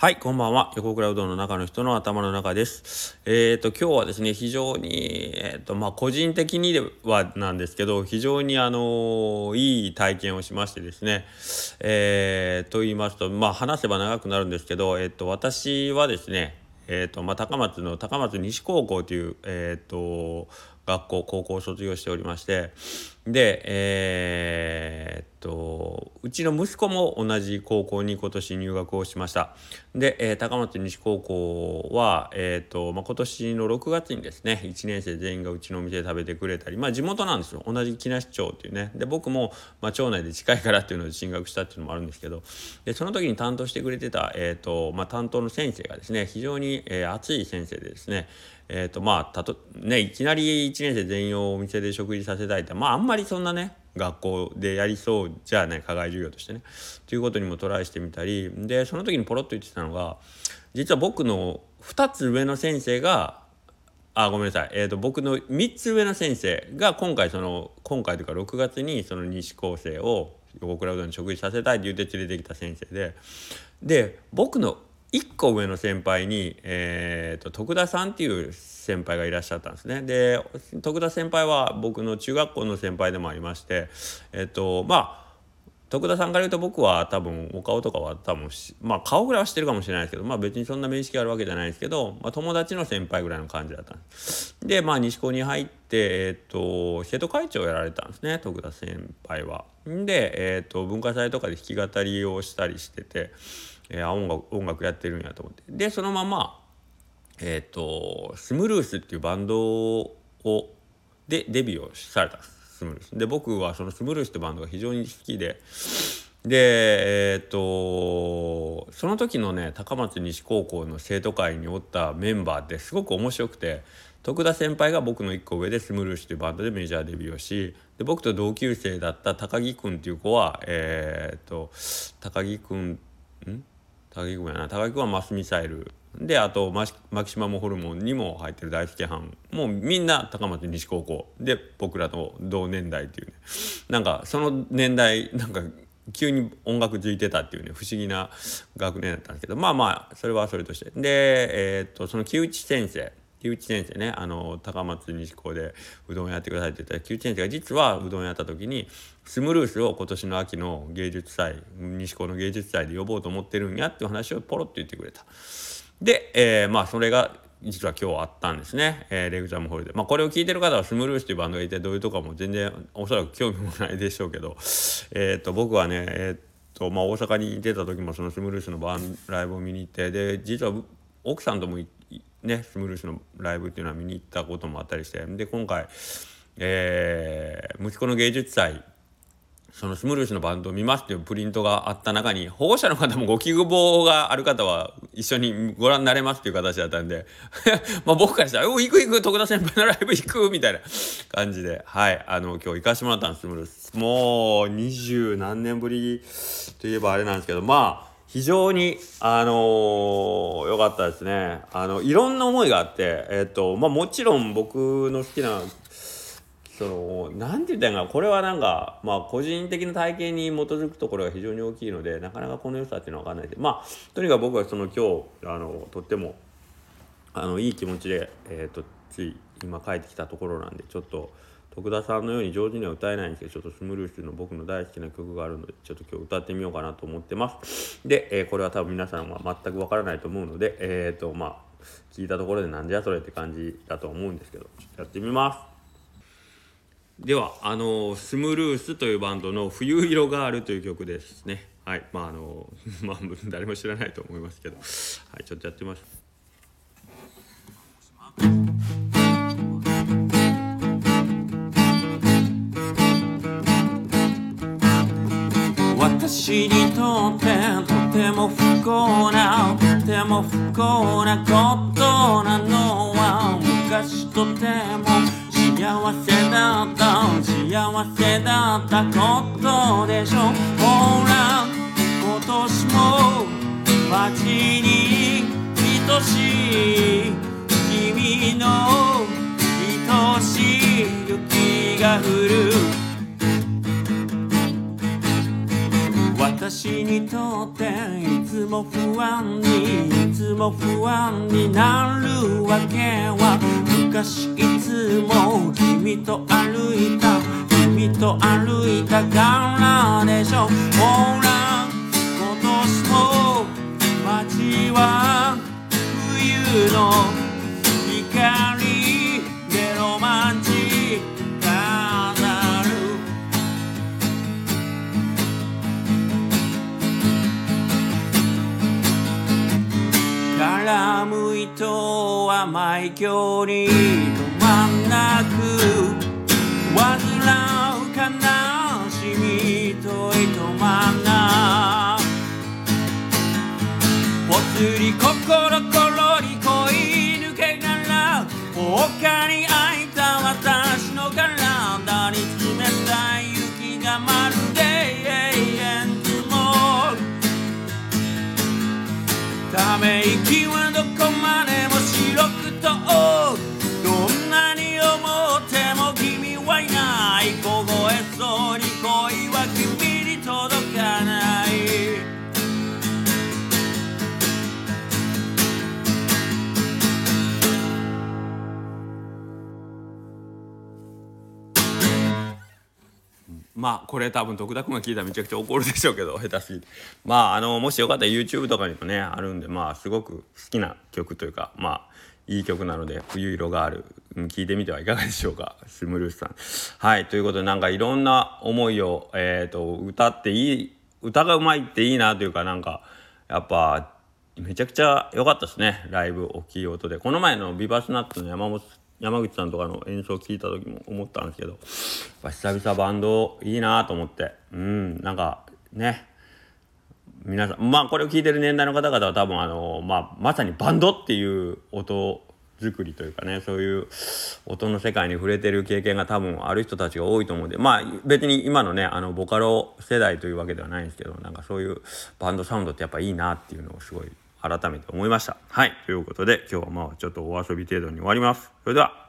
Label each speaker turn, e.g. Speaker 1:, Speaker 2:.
Speaker 1: はい、こんばんは。横倉うどんの中の人の頭の中です。えっ、ー、と、今日はですね、非常に、えっ、ー、と、まあ、個人的にはなんですけど、非常に、あのいい体験をしましてですね、えー、と言いますと、まあ、話せば長くなるんですけど、えっ、と、私はですね、えっ、と、まあ、高松の高松西高校という、えっ、と、学校高校を卒業しておりましてでえー、っとうちの息子も同じ高校に今年入学をしました。で、えー、高松西高校は、えー、っとまあ、今年の6月にですね1年生全員がうちのお店で食べてくれたりまあ地元なんですよ。同じ木梨町っていうね。で僕も、まあ、町内で近いからっていうので進学したっていうのもあるんですけど。でその時に担当してくれてた、えーとまあ、担当の先生がですね非常に、え熱い先生でですねえーとまあ、たとね、いきなり1年生全員をお店で食事させたいってまああんまりそんなね学校でやりそうじゃない課外授業としてねということにもトライしてみたりでその時にポロッと言ってたのが実は僕の2つ上の先生があごめんなさい、えーと、僕の3つ上の先生が今回その今回というか6月にその西高生を横倉うどんに食事させたいって言って連れてきた先生でで僕の1個上の先輩に、えーと、徳田さんっていう先輩がいらっしゃったんですね。で徳田先輩は僕の中学校の先輩でもありましてえっ、ー、とまあ徳田さんから言うと僕は多分お顔とかは多分まあ顔ぐらいは知ってるかもしれないですけどまあ別にそんな面識あるわけじゃないですけど、まあ、友達の先輩ぐらいの感じだったんです。でまあ西高に入ってえっ、ー、と生徒会長をやられたんですね徳田先輩は。で、えーと文化祭とかで弾き語りをしたりしてて。えー、音楽音楽やってるんやと思って。でそのままえっ、ー、とスムルースっていうバンドをでデビューをされたスムルース。で僕はそのスムルースってバンドが非常に好きで。でえっ、ー、とその時のね高松西高校の生徒会におったメンバーってすごく面白くて徳田先輩が僕の1個上でスムルースというバンドでメジャーデビューをしで僕と同級生だった高木君っていう子はえっ、と高木君ん？高木君やな。高木君はマスミサイル。であとマキシマムホルモンにも入ってる大輔班。もうみんな高松西高校。で僕らと同年代っていうね。なんかその年代なんか急に音楽づいてたっていうね。不思議な学年だったんですけど。まあまあそれはそれとして。でえー、っとその木内先生。木内先生ねあの高松西高でうどんやってくださいって言ったら木内先生が実はうどんやった時にスムルースを今年の秋の芸術祭西高の芸術祭で呼ぼうと思ってるんやっていう話をポロッと言ってくれた。で、えー、まあそれが実は今日あったんですね、えー、レグザムホールで。まあこれを聞いてる方はスムルースというバンドがいてどういうとこも全然おそらく興味もないでしょうけど、えー、と僕はね、えーとまあ、大阪に出た時もそのスムルースのバンライブを見に行ってで実は奥さんとも行ってねスムルースのライブっていうのは見に行ったこともあったりして。で今回、えー、息子の芸術祭そのスムルースのバンドを見ますっていうプリントがあった中に保護者の方もご希望がある方は一緒にご覧になれますっていう形だったんで まあ僕からしたら「お行く行く徳田先輩のライブ行く」みたいな感じではい。あの今日行かしてもらったんですスムルース。もう二十何年ぶりといえばあれなんですけどまあ非常に、あのー、よかったですね。あの、いろんな思いがあって、えっ、ー、と、まあ、もちろん僕の好きな、その、なんて言ったんか、これはなんか、まあ、個人的な体験に基づくところが非常に大きいので、なかなかこの良さっていうのはわかんないで、まあ、とにかく僕はその今日、あの、とっても、あの、いい気持ちで、えっ、ー、と、つい今帰ってきたところなんで、ちょっと、徳田さんのように上手には歌えないんですけどちょっとスムルースの僕の大好きな曲があるのでちょっと今日歌ってみようかなと思ってます。で、えー、これは多分皆さんは全くわからないと思うのでえっ、ー、とまあ聞いたところでなんじゃそれって感じだと思うんですけどやってみます。ではあのスムルースというバンドの「冬色ガール」という曲ですね。はい。まああの まあ誰も知らないと思いますけど。はいちょっとやってみます。私にとってとても不幸なとても不幸なことなのは昔とても幸せだった。幸せだったことでしょ。ほら今年も街に愛しい君の愛しい雪が降る。私にとっていつも不安にいつも不安になるわけは昔いつも君と歩いた君と歩いたからでしょほら今年も街は絡む糸甘い距離止まんなく煩う悲しみといとまんなぽつり心ころり恋抜けなら他に愛たまあこれ多分徳田君が聞いたらめちゃくちゃ怒るでしょうけど下手すぎて。まああのもしよかったら YouTube とかにもねあるんでまあすごく好きな曲というかまあいい曲なので「冬色がある」聞いてみてはいかがでしょうか。スムルースさん。はいということでなんかいろんな思いを、えー、と歌っていい歌がうまいっていいなというかなんかやっぱめちゃくちゃ良かったですね。ライブ大きい音で。この前のビバスナッツの山本山口さんとかの演奏聞いた時も思ったんですけど久々バンドいいなと思って。うんなんかね。皆さんまあこれを聞いてる年代の方々は多分あの、まあ、まさにバンドっていう音作りというかねそういう音の世界に触れてる経験が多分ある人たちが多いと思うんでまあ別に今のねあのボカロ世代というわけではないんですけどなんかそういうバンドサウンドってやっぱいいなっていうのをすごい改めて思いました。はいということで今日はまあちょっとお遊び程度に終わります。それでは